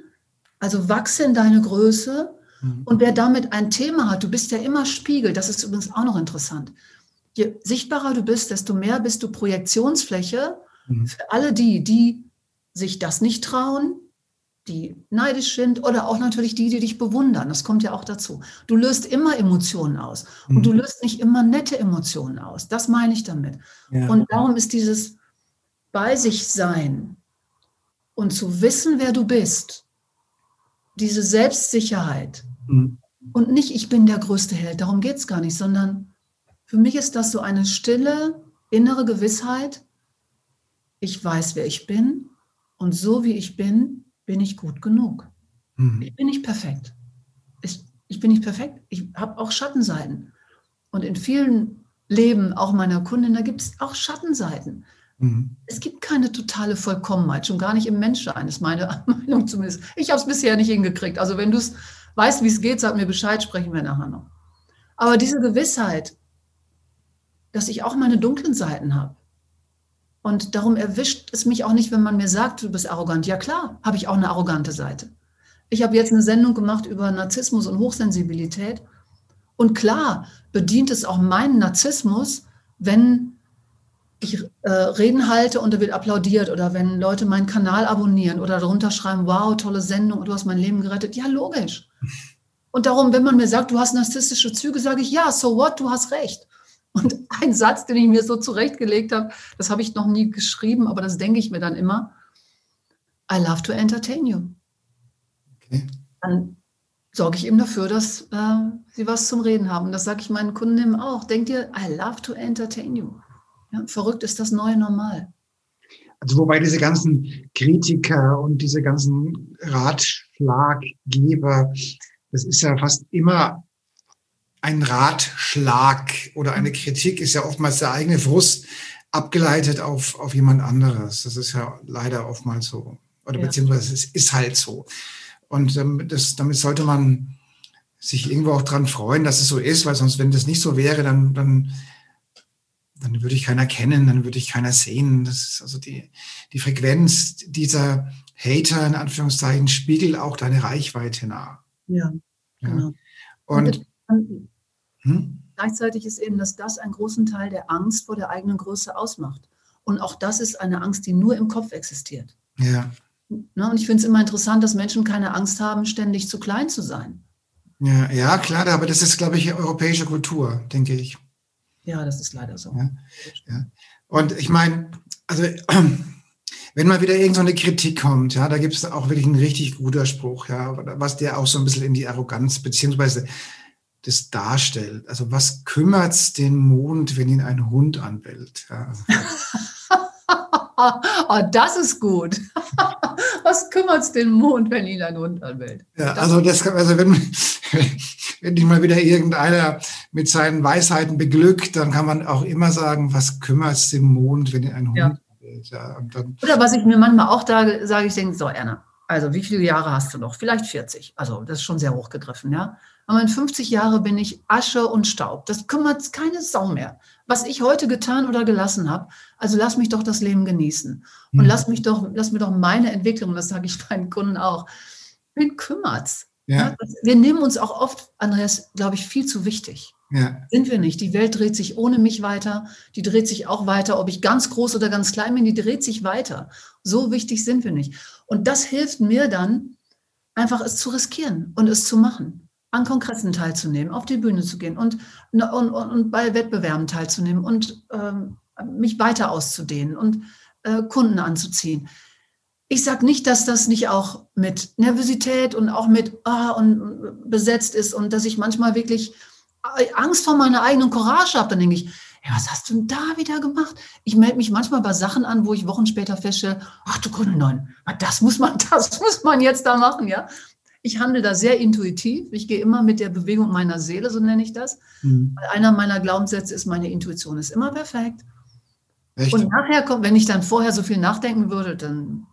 Speaker 2: also wachse in deine Größe. Mhm. Und wer damit ein Thema hat, du bist ja immer Spiegel, das ist übrigens auch noch interessant. je sichtbarer du bist, desto mehr bist du Projektionsfläche mhm. für alle die, die sich das nicht trauen, die neidisch sind oder auch natürlich die, die dich bewundern. Das kommt ja auch dazu. Du löst immer Emotionen aus und mhm. du löst nicht immer nette Emotionen aus. Das meine ich damit. Ja. Und darum ist dieses bei sich sein und zu wissen, wer du bist, diese Selbstsicherheit mhm. und nicht, ich bin der größte Held, darum geht es gar nicht, sondern für mich ist das so eine stille, innere Gewissheit, ich weiß, wer ich bin und so wie ich bin, bin ich gut genug. Mhm. Ich bin nicht perfekt. Ich, ich bin nicht perfekt. Ich habe auch Schattenseiten. Und in vielen Leben, auch meiner Kundin, da gibt es auch Schattenseiten. Mhm. Es gibt keine totale Vollkommenheit, schon gar nicht im Menschsein, ist meine Meinung zumindest. Ich habe es bisher nicht hingekriegt. Also wenn du es weißt, wie es geht, sag mir Bescheid, sprechen wir nachher noch. Aber diese Gewissheit, dass ich auch meine dunklen Seiten habe, und darum erwischt es mich auch nicht, wenn man mir sagt, du bist arrogant. Ja klar, habe ich auch eine arrogante Seite. Ich habe jetzt eine Sendung gemacht über Narzissmus und Hochsensibilität. Und klar bedient es auch meinen Narzissmus, wenn ich äh, Reden halte und da wird applaudiert oder wenn Leute meinen Kanal abonnieren oder darunter schreiben, wow, tolle Sendung, du hast mein Leben gerettet. Ja, logisch. Und darum, wenn man mir sagt, du hast narzisstische Züge, sage ich, ja, so what, du hast recht. Und ein Satz, den ich mir so zurechtgelegt habe, das habe ich noch nie geschrieben, aber das denke ich mir dann immer. I love to entertain you. Okay. Dann sorge ich eben dafür, dass äh, sie was zum Reden haben. Und das sage ich meinen Kunden auch. Denkt ihr, I love to entertain you. Ja, verrückt ist das neue Normal.
Speaker 1: Also wobei diese ganzen Kritiker und diese ganzen Ratschlaggeber, das ist ja fast immer ein Ratschlag oder eine Kritik ist ja oftmals der eigene Frust abgeleitet auf, auf jemand anderes. Das ist ja leider oftmals so. Oder ja. beziehungsweise es ist halt so. Und ähm, das, damit sollte man sich irgendwo auch dran freuen, dass es so ist, weil sonst, wenn das nicht so wäre, dann, dann, dann würde ich keiner kennen, dann würde ich keiner sehen. Das ist also die, die Frequenz dieser Hater, in Anführungszeichen, spiegelt auch deine Reichweite nah.
Speaker 2: Ja, genau. Ja.
Speaker 1: Und,
Speaker 2: hm? Gleichzeitig ist eben, dass das einen großen Teil der Angst vor der eigenen Größe ausmacht. Und auch das ist eine Angst, die nur im Kopf existiert.
Speaker 1: Ja.
Speaker 2: Ne? Und ich finde es immer interessant, dass Menschen keine Angst haben, ständig zu klein zu sein.
Speaker 1: Ja, ja, klar, aber das ist, glaube ich, europäische Kultur, denke ich.
Speaker 2: Ja, das ist leider so.
Speaker 1: Ja, ja. Und ich meine, also wenn mal wieder irgendeine so Kritik kommt, ja, da gibt es auch wirklich einen richtig guter Spruch, ja, was der auch so ein bisschen in die Arroganz beziehungsweise das darstellt. Also was kümmert's den Mond, wenn ihn ein Hund anbellt? Ja.
Speaker 2: oh, das ist gut. was kümmert's den Mond, wenn ihn ein Hund anbellt?
Speaker 1: Ja, also, das, also wenn, wenn dich mal wieder irgendeiner mit seinen Weisheiten beglückt, dann kann man auch immer sagen, was kümmert's den Mond, wenn ihn ein Hund ja. anbellt?
Speaker 2: Ja, Oder was ich mir manchmal auch da sage, ich denke, so Erna, also wie viele Jahre hast du noch? Vielleicht 40. Also das ist schon sehr hochgegriffen, ja. Aber in 50 Jahren bin ich Asche und Staub. Das kümmert keine Sau mehr. Was ich heute getan oder gelassen habe, also lass mich doch das Leben genießen. Und mhm. lass mich doch, lass mir doch meine Entwicklung, das sage ich meinen Kunden auch. Wen kümmert's? Ja. Wir nehmen uns auch oft, Andreas, glaube ich, viel zu wichtig. Ja. Sind wir nicht. Die Welt dreht sich ohne mich weiter. Die dreht sich auch weiter. Ob ich ganz groß oder ganz klein bin, die dreht sich weiter. So wichtig sind wir nicht. Und das hilft mir dann, einfach es zu riskieren und es zu machen an Kongressen teilzunehmen, auf die Bühne zu gehen und, und, und, und bei Wettbewerben teilzunehmen und ähm, mich weiter auszudehnen und äh, Kunden anzuziehen. Ich sage nicht, dass das nicht auch mit Nervosität und auch mit ah, und besetzt ist und dass ich manchmal wirklich äh, Angst vor meiner eigenen Courage habe. Dann denke ich, hey, was hast du denn da wieder gemacht? Ich melde mich manchmal bei Sachen an, wo ich Wochen später feststelle, ach du Kunde neun, das muss man, das muss man jetzt da machen, ja. Ich handle da sehr intuitiv. Ich gehe immer mit der Bewegung meiner Seele, so nenne ich das. Mhm. Einer meiner Glaubenssätze ist, meine Intuition ist immer perfekt. Echt? Und nachher kommt, wenn ich dann vorher so viel nachdenken würde, dann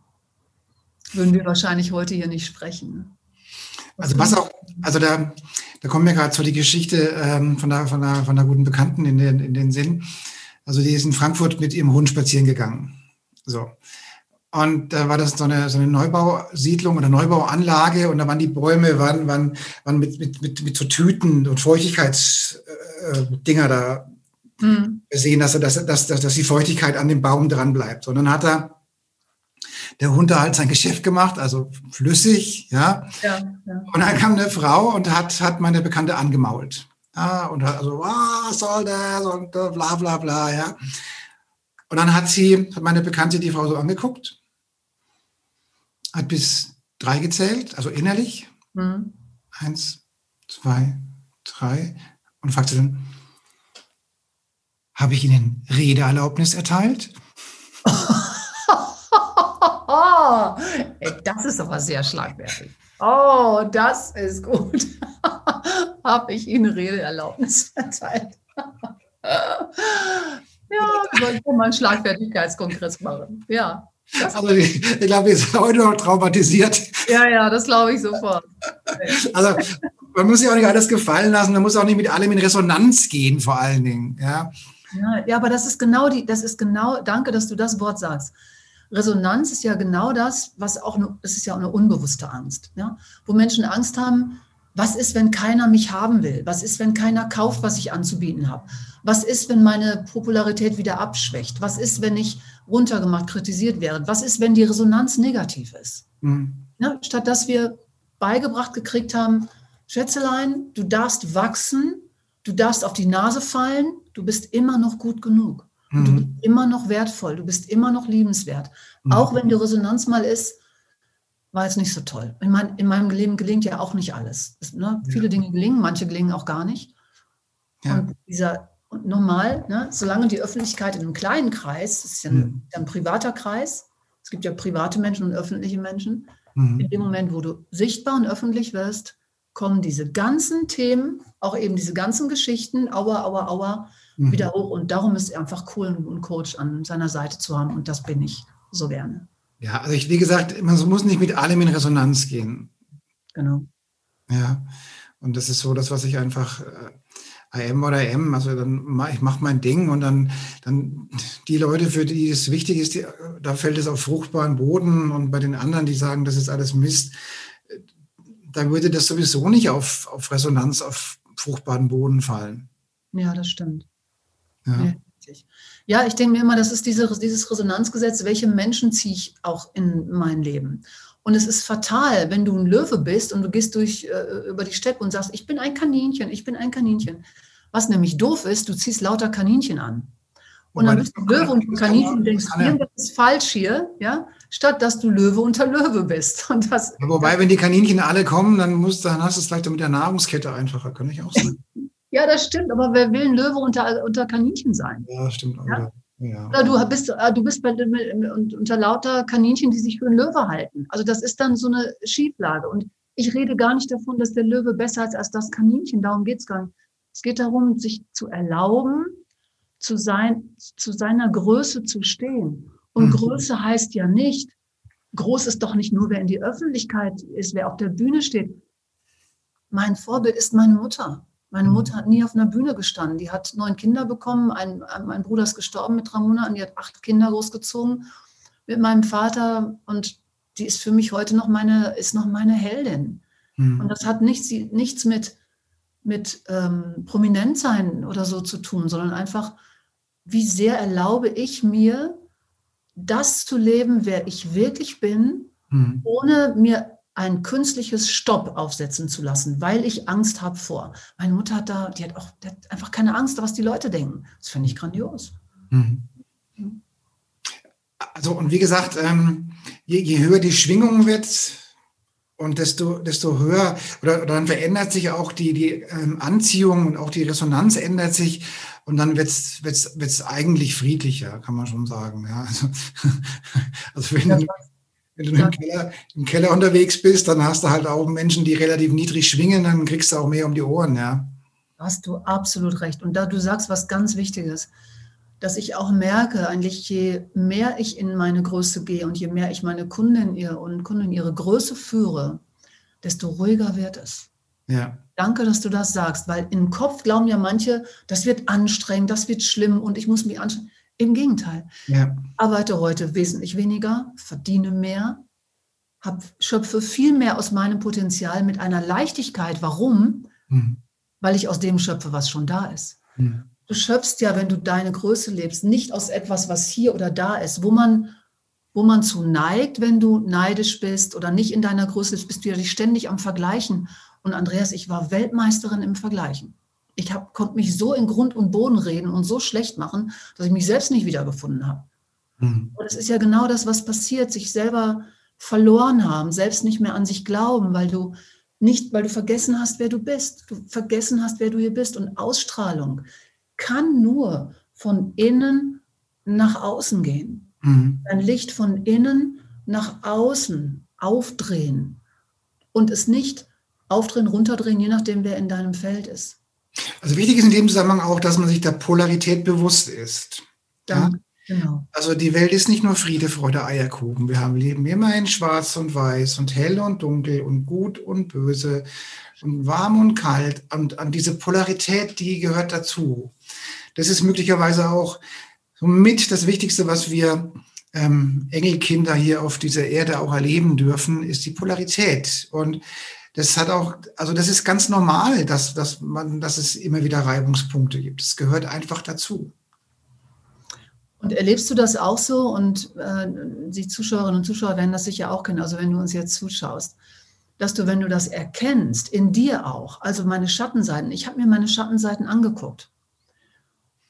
Speaker 2: würden wir wahrscheinlich heute hier nicht sprechen.
Speaker 1: Also was auch, also da, da kommt mir gerade so die Geschichte ähm, von, der, von, der, von einer guten Bekannten in den, in den Sinn. Also die ist in Frankfurt mit ihrem Hund spazieren gegangen. So. Und da war das so eine, so eine Neubausiedlung oder Neubauanlage und da waren die Bäume waren, waren, waren mit, mit, mit, mit so Tüten und Feuchtigkeitsdinger äh, da mhm. sehen, dass, dass, dass, dass, dass die Feuchtigkeit an dem Baum dran bleibt. Und dann hat er der Hund da halt sein Geschäft gemacht, also flüssig, ja. ja, ja. Und dann kam eine Frau und hat, hat meine Bekannte angemault. Ja, und hat also, was soll das und bla bla bla, ja. Und dann hat sie, hat meine Bekannte die Frau so angeguckt, hat bis drei gezählt, also innerlich. Mhm. Eins, zwei, drei. Und fragte dann, habe ich Ihnen Redeerlaubnis erteilt?
Speaker 2: Das ist aber sehr schlagwertig. Oh, das ist gut. Habe ich Ihnen Redeerlaubnis erteilt? ja, soll ich mal einen Schlagfertigkeitskongress machen. Ja.
Speaker 1: Also ich, ich glaube, ich ist heute noch traumatisiert.
Speaker 2: Ja, ja, das glaube ich sofort.
Speaker 1: Also man muss sich auch nicht alles gefallen lassen, man muss auch nicht mit allem in Resonanz gehen, vor allen Dingen. Ja,
Speaker 2: ja, ja aber das ist genau die, das ist genau, danke, dass du das Wort sagst. Resonanz ist ja genau das, was auch eine, es ist ja auch eine unbewusste Angst, ja? wo Menschen Angst haben, was ist, wenn keiner mich haben will? Was ist, wenn keiner kauft, was ich anzubieten habe? Was ist, wenn meine Popularität wieder abschwächt? Was ist, wenn ich runtergemacht, kritisiert werde? Was ist, wenn die Resonanz negativ ist? Mhm. Ja, statt dass wir beigebracht gekriegt haben, Schätzelein, du darfst wachsen, du darfst auf die Nase fallen, du bist immer noch gut genug. Mhm. Du bist immer noch wertvoll, du bist immer noch liebenswert. Mhm. Auch wenn die Resonanz mal ist, war jetzt nicht so toll. Ich meine, in meinem Leben gelingt ja auch nicht alles. Es, ne? ja. Viele Dinge gelingen, manche gelingen auch gar nicht. Ja. Und dieser, und nochmal, ne, solange die Öffentlichkeit in einem kleinen Kreis, das ist ja ein, mhm. ein, privater Kreis, es gibt ja private Menschen und öffentliche Menschen, mhm. in dem Moment, wo du sichtbar und öffentlich wirst, kommen diese ganzen Themen, auch eben diese ganzen Geschichten, aua, aua, aua, mhm. wieder hoch. Und darum ist es einfach cool, einen Coach an seiner Seite zu haben. Und das bin ich so gerne.
Speaker 1: Ja, also ich, wie gesagt, man muss nicht mit allem in Resonanz gehen.
Speaker 2: Genau.
Speaker 1: Ja, und das ist so das, was ich einfach äh, AM oder M, also dann mach, ich mache mein Ding und dann, dann die Leute, für die es wichtig ist, die, da fällt es auf fruchtbaren Boden und bei den anderen, die sagen, das ist alles Mist, da würde das sowieso nicht auf, auf Resonanz, auf fruchtbaren Boden fallen.
Speaker 2: Ja, das stimmt. Ja. Ja, ich denke mir immer, das ist diese, dieses Resonanzgesetz, welche Menschen ziehe ich auch in mein Leben. Und es ist fatal, wenn du ein Löwe bist und du gehst durch, äh, über die Steppe und sagst, ich bin ein Kaninchen, ich bin ein Kaninchen. Was nämlich doof ist, du ziehst lauter Kaninchen an. Und dann bist du Löwe und Kaninchen und denkst, irgendwas ist falsch hier, ja, statt dass du Löwe unter Löwe bist. Und das,
Speaker 1: ja, wobei, wenn die Kaninchen alle kommen, dann, musst, dann hast du es vielleicht mit der Nahrungskette einfacher, kann ich auch sagen.
Speaker 2: Ja, das stimmt, aber wer will ein Löwe unter, unter Kaninchen sein?
Speaker 1: Ja, stimmt.
Speaker 2: Ja? Ja. Oder du bist, äh, du bist bei, unter lauter Kaninchen, die sich für einen Löwe halten. Also das ist dann so eine Schieflage. Und ich rede gar nicht davon, dass der Löwe besser ist als das Kaninchen. Darum geht es gar nicht. Es geht darum, sich zu erlauben, zu, sein, zu seiner Größe zu stehen. Und mhm. Größe heißt ja nicht, groß ist doch nicht nur, wer in die Öffentlichkeit ist, wer auf der Bühne steht. Mein Vorbild ist meine Mutter. Meine Mutter hat nie auf einer Bühne gestanden. Die hat neun Kinder bekommen. Ein, mein Bruder ist gestorben mit drei Monaten. Die hat acht Kinder großgezogen mit meinem Vater. Und die ist für mich heute noch meine, ist noch meine Heldin. Mhm. Und das hat nichts, nichts mit, mit ähm, Prominentsein oder so zu tun, sondern einfach, wie sehr erlaube ich mir, das zu leben, wer ich wirklich bin, mhm. ohne mir ein künstliches Stopp aufsetzen zu lassen, weil ich Angst habe vor. Meine Mutter hat da, die hat auch die hat einfach keine Angst, was die Leute denken. Das finde ich grandios. Mhm.
Speaker 1: Also, und wie gesagt, ähm, je, je, höher die Schwingung wird, und desto, desto höher, oder, oder dann verändert sich auch die, die ähm, Anziehung und auch die Resonanz ändert sich. Und dann wird es wird's, wird's eigentlich friedlicher, kann man schon sagen. Ja, also, also wenn, wenn du im, Keller, im, Keller, unterwegs bist, dann hast du halt auch Menschen, die relativ niedrig schwingen, dann kriegst du auch mehr um die Ohren, ja.
Speaker 2: Hast du absolut recht. Und da du sagst was ganz Wichtiges, dass ich auch merke, eigentlich je mehr ich in meine Größe gehe und je mehr ich meine Kunden ihr und Kunden ihre Größe führe, desto ruhiger wird es. Ja. Danke, dass du das sagst, weil im Kopf glauben ja manche, das wird anstrengend, das wird schlimm und ich muss mich anstrengen. Im Gegenteil. Ja. Arbeite heute wesentlich weniger, verdiene mehr, hab, schöpfe viel mehr aus meinem Potenzial mit einer Leichtigkeit. Warum? Mhm. Weil ich aus dem schöpfe, was schon da ist. Mhm. du schöpfst ja, wenn du deine Größe lebst, nicht aus etwas, was hier oder da ist, wo man, wo man zu neigt, wenn du neidisch bist oder nicht in deiner Größe bist, bist du ja dich ständig am Vergleichen. Und Andreas, ich war Weltmeisterin im Vergleichen. Ich hab, konnte mich so in Grund und Boden reden und so schlecht machen, dass ich mich selbst nicht wiedergefunden habe. Mhm. Und es ist ja genau das, was passiert, sich selber verloren haben, selbst nicht mehr an sich glauben, weil du nicht, weil du vergessen hast, wer du bist. Du vergessen hast, wer du hier bist. Und Ausstrahlung kann nur von innen nach außen gehen. Mhm. Ein Licht von innen nach außen aufdrehen und es nicht aufdrehen, runterdrehen, je nachdem, wer in deinem Feld ist.
Speaker 1: Also wichtig ist in dem Zusammenhang auch, dass man sich der Polarität bewusst ist.
Speaker 2: Ja? Genau.
Speaker 1: Also die Welt ist nicht nur Friede, Freude, Eierkuchen. Wir haben Leben immer in Schwarz und Weiß und hell und dunkel und gut und böse und warm und kalt. Und an diese Polarität, die gehört dazu. Das ist möglicherweise auch mit das Wichtigste, was wir ähm, Engelkinder hier auf dieser Erde auch erleben dürfen, ist die Polarität. Und das hat auch, also das ist ganz normal, dass, dass man, dass es immer wieder Reibungspunkte gibt. Es gehört einfach dazu.
Speaker 2: Und erlebst du das auch so? Und äh, die Zuschauerinnen und Zuschauer werden das sicher auch kennen, also wenn du uns jetzt zuschaust, dass du, wenn du das erkennst, in dir auch, also meine Schattenseiten, ich habe mir meine Schattenseiten angeguckt.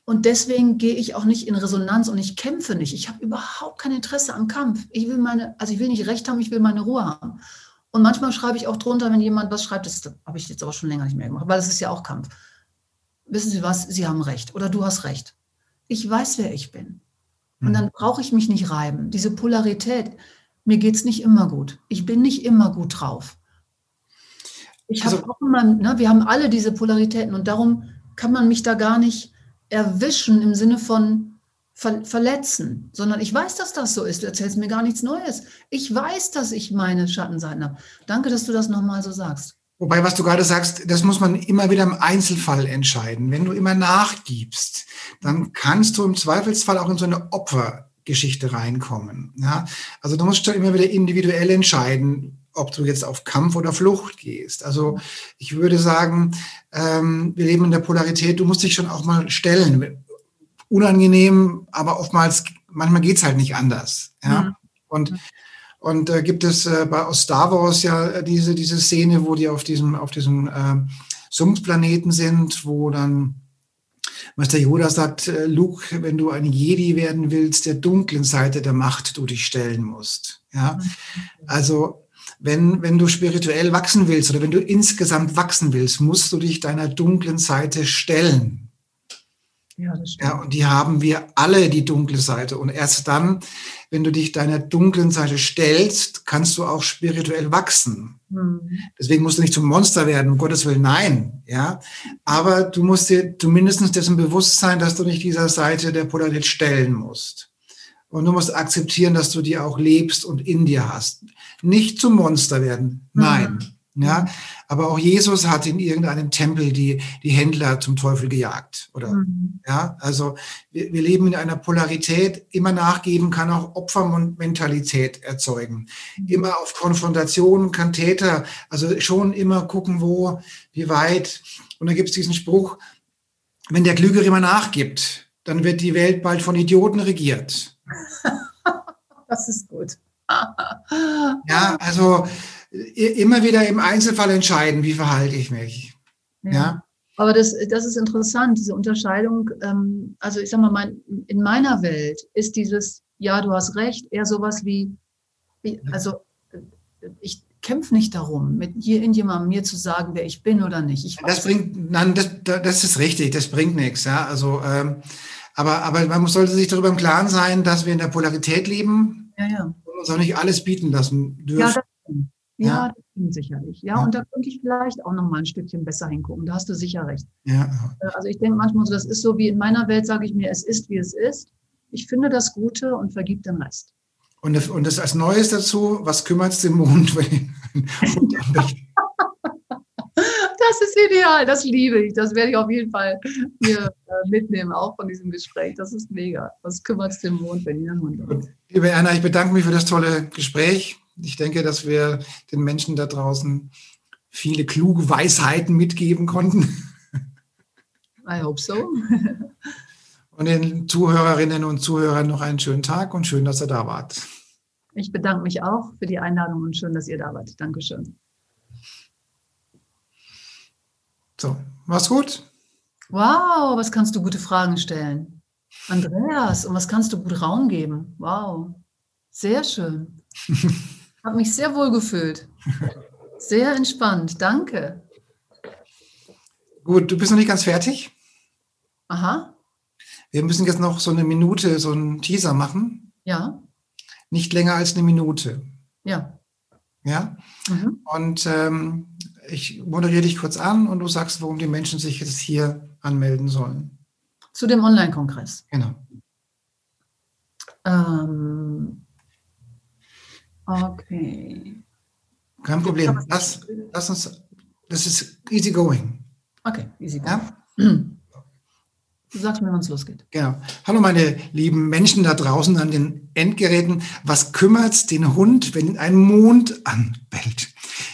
Speaker 2: Und deswegen gehe ich auch nicht in Resonanz und ich kämpfe nicht. Ich habe überhaupt kein Interesse am Kampf. Ich will meine, also ich will nicht Recht haben, ich will meine Ruhe haben. Und manchmal schreibe ich auch drunter, wenn jemand was schreibt, das habe ich jetzt aber schon länger nicht mehr gemacht, weil das ist ja auch Kampf. Wissen Sie was? Sie haben Recht oder du hast Recht. Ich weiß, wer ich bin. Und dann mhm. brauche ich mich nicht reiben. Diese Polarität, mir geht es nicht immer gut. Ich bin nicht immer gut drauf. Ich habe also, auch immer, ne, wir haben alle diese Polaritäten und darum kann man mich da gar nicht erwischen im Sinne von ver verletzen, sondern ich weiß, dass das so ist. Du erzählst mir gar nichts Neues. Ich weiß, dass ich meine Schattenseiten habe. Danke, dass du das nochmal so sagst.
Speaker 1: Wobei, was du gerade sagst, das muss man immer wieder im Einzelfall entscheiden. Wenn du immer nachgibst, dann kannst du im Zweifelsfall auch in so eine Opfergeschichte reinkommen. Ja? Also du musst schon immer wieder individuell entscheiden, ob du jetzt auf Kampf oder Flucht gehst. Also ich würde sagen, ähm, wir leben in der Polarität, du musst dich schon auch mal stellen. Unangenehm, aber oftmals, manchmal geht's halt nicht anders. Ja? Mhm. Und und äh, gibt es äh, bei aus Star Wars ja äh, diese, diese Szene, wo die auf diesem, auf diesem äh, Sumpfplaneten sind, wo dann Meister Yoda sagt, äh, Luke, wenn du ein Jedi werden willst, der dunklen Seite der Macht du dich stellen musst. Ja, mhm. also wenn, wenn du spirituell wachsen willst oder wenn du insgesamt wachsen willst, musst du dich deiner dunklen Seite stellen. Ja. Ja, und die haben wir alle, die dunkle Seite. Und erst dann, wenn du dich deiner dunklen Seite stellst, kannst du auch spirituell wachsen. Mhm. Deswegen musst du nicht zum Monster werden, um Gottes Willen, nein. Ja, aber du musst dir zumindest dessen bewusst sein, dass du nicht dieser Seite der Polarität stellen musst. Und du musst akzeptieren, dass du die auch lebst und in dir hast. Nicht zum Monster werden, nein. Mhm. Ja, mhm. Aber auch Jesus hat in irgendeinem Tempel die, die Händler zum Teufel gejagt, oder? Mhm. Ja, also wir, wir leben in einer Polarität. Immer nachgeben kann auch Opfermentalität erzeugen. Mhm. Immer auf Konfrontation kann Täter, also schon immer gucken, wo, wie weit. Und da gibt es diesen Spruch, wenn der Klügere immer nachgibt, dann wird die Welt bald von Idioten regiert.
Speaker 2: das ist gut.
Speaker 1: ja, also immer wieder im Einzelfall entscheiden, wie verhalte ich mich. Ja. ja.
Speaker 2: Aber das, das ist interessant, diese Unterscheidung. Ähm, also ich sag mal, mein, in meiner Welt ist dieses, ja, du hast recht, eher sowas wie, wie also ich kämpfe nicht darum, mit hier in jemandem mir zu sagen, wer ich bin oder nicht. Ich
Speaker 1: das bringt, nein, das, das ist richtig, das bringt nichts. Ja, also, ähm, aber, aber man sollte sich darüber im Klaren sein, dass wir in der Polarität leben
Speaker 2: ja, ja.
Speaker 1: und uns auch nicht alles bieten lassen dürfen.
Speaker 2: Ja, ja, ja. das sicherlich. Ja, ja, und da könnte ich vielleicht auch noch mal ein Stückchen besser hingucken. Da hast du sicher recht.
Speaker 1: Ja.
Speaker 2: Äh, also ich denke manchmal so, das ist so wie in meiner Welt, sage ich mir, es ist, wie es ist. Ich finde das Gute und vergib den Rest.
Speaker 1: Und das, und das als Neues dazu, was kümmert es den Mond?
Speaker 2: das ist ideal, das liebe ich. Das werde ich auf jeden Fall hier äh, mitnehmen, auch von diesem Gespräch. Das ist mega. Was kümmert es den Mond, wenn ihr einen Hund?
Speaker 1: Liebe Erna, ich bedanke mich für das tolle Gespräch. Ich denke, dass wir den Menschen da draußen viele kluge Weisheiten mitgeben konnten.
Speaker 2: I hope so.
Speaker 1: und den Zuhörerinnen und Zuhörern noch einen schönen Tag und schön, dass ihr da wart.
Speaker 2: Ich bedanke mich auch für die Einladung und schön, dass ihr da wart. Dankeschön.
Speaker 1: So, mach's gut.
Speaker 2: Wow, was kannst du gute Fragen stellen? Andreas, und was kannst du gut Raum geben? Wow, sehr schön. Habe mich sehr wohl gefühlt. Sehr entspannt. Danke.
Speaker 1: Gut, du bist noch nicht ganz fertig.
Speaker 2: Aha.
Speaker 1: Wir müssen jetzt noch so eine Minute, so einen Teaser machen.
Speaker 2: Ja.
Speaker 1: Nicht länger als eine Minute.
Speaker 2: Ja.
Speaker 1: Ja. Mhm. Und ähm, ich moderiere dich kurz an und du sagst, warum die Menschen sich jetzt hier anmelden sollen.
Speaker 2: Zu dem Online-Kongress.
Speaker 1: Genau.
Speaker 2: Ähm, okay.
Speaker 1: Kein Problem. Lass, lass uns, das ist easy going.
Speaker 2: Okay, easy going. Ja? Du sagst mir, wann es losgeht.
Speaker 1: Genau. Hallo, meine lieben Menschen da draußen an den Endgeräten. Was kümmert's den Hund, wenn ein Mond anbellt?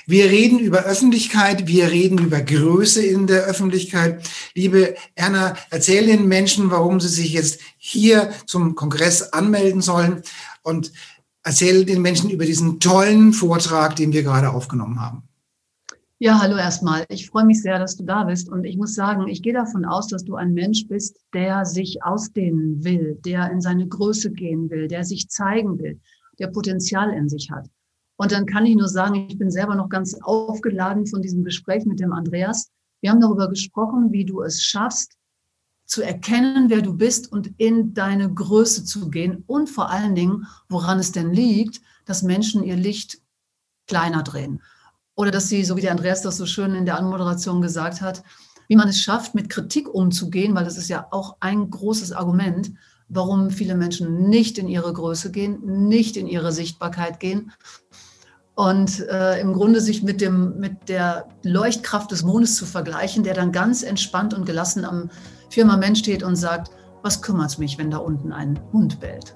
Speaker 1: Wir reden über Öffentlichkeit, wir reden über Größe in der Öffentlichkeit. Liebe Erna, erzähl den Menschen, warum sie sich jetzt hier zum Kongress anmelden sollen und erzähl den Menschen über diesen tollen Vortrag, den wir gerade aufgenommen haben.
Speaker 2: Ja, hallo erstmal. Ich freue mich sehr, dass du da bist. Und ich muss sagen, ich gehe davon aus, dass du ein Mensch bist, der sich ausdehnen will, der in seine Größe gehen will, der sich zeigen will, der Potenzial in sich hat. Und dann kann ich nur sagen, ich bin selber noch ganz aufgeladen von diesem Gespräch mit dem Andreas. Wir haben darüber gesprochen, wie du es schaffst, zu erkennen, wer du bist und in deine Größe zu gehen und vor allen Dingen, woran es denn liegt, dass Menschen ihr Licht kleiner drehen. Oder dass sie, so wie der Andreas das so schön in der Anmoderation gesagt hat, wie man es schafft, mit Kritik umzugehen, weil das ist ja auch ein großes Argument, warum viele Menschen nicht in ihre Größe gehen, nicht in ihre Sichtbarkeit gehen und äh, im Grunde sich mit, dem, mit der Leuchtkraft des Mondes zu vergleichen, der dann ganz entspannt und gelassen am Firmament steht und sagt, was kümmert es mich, wenn da unten ein Hund bellt?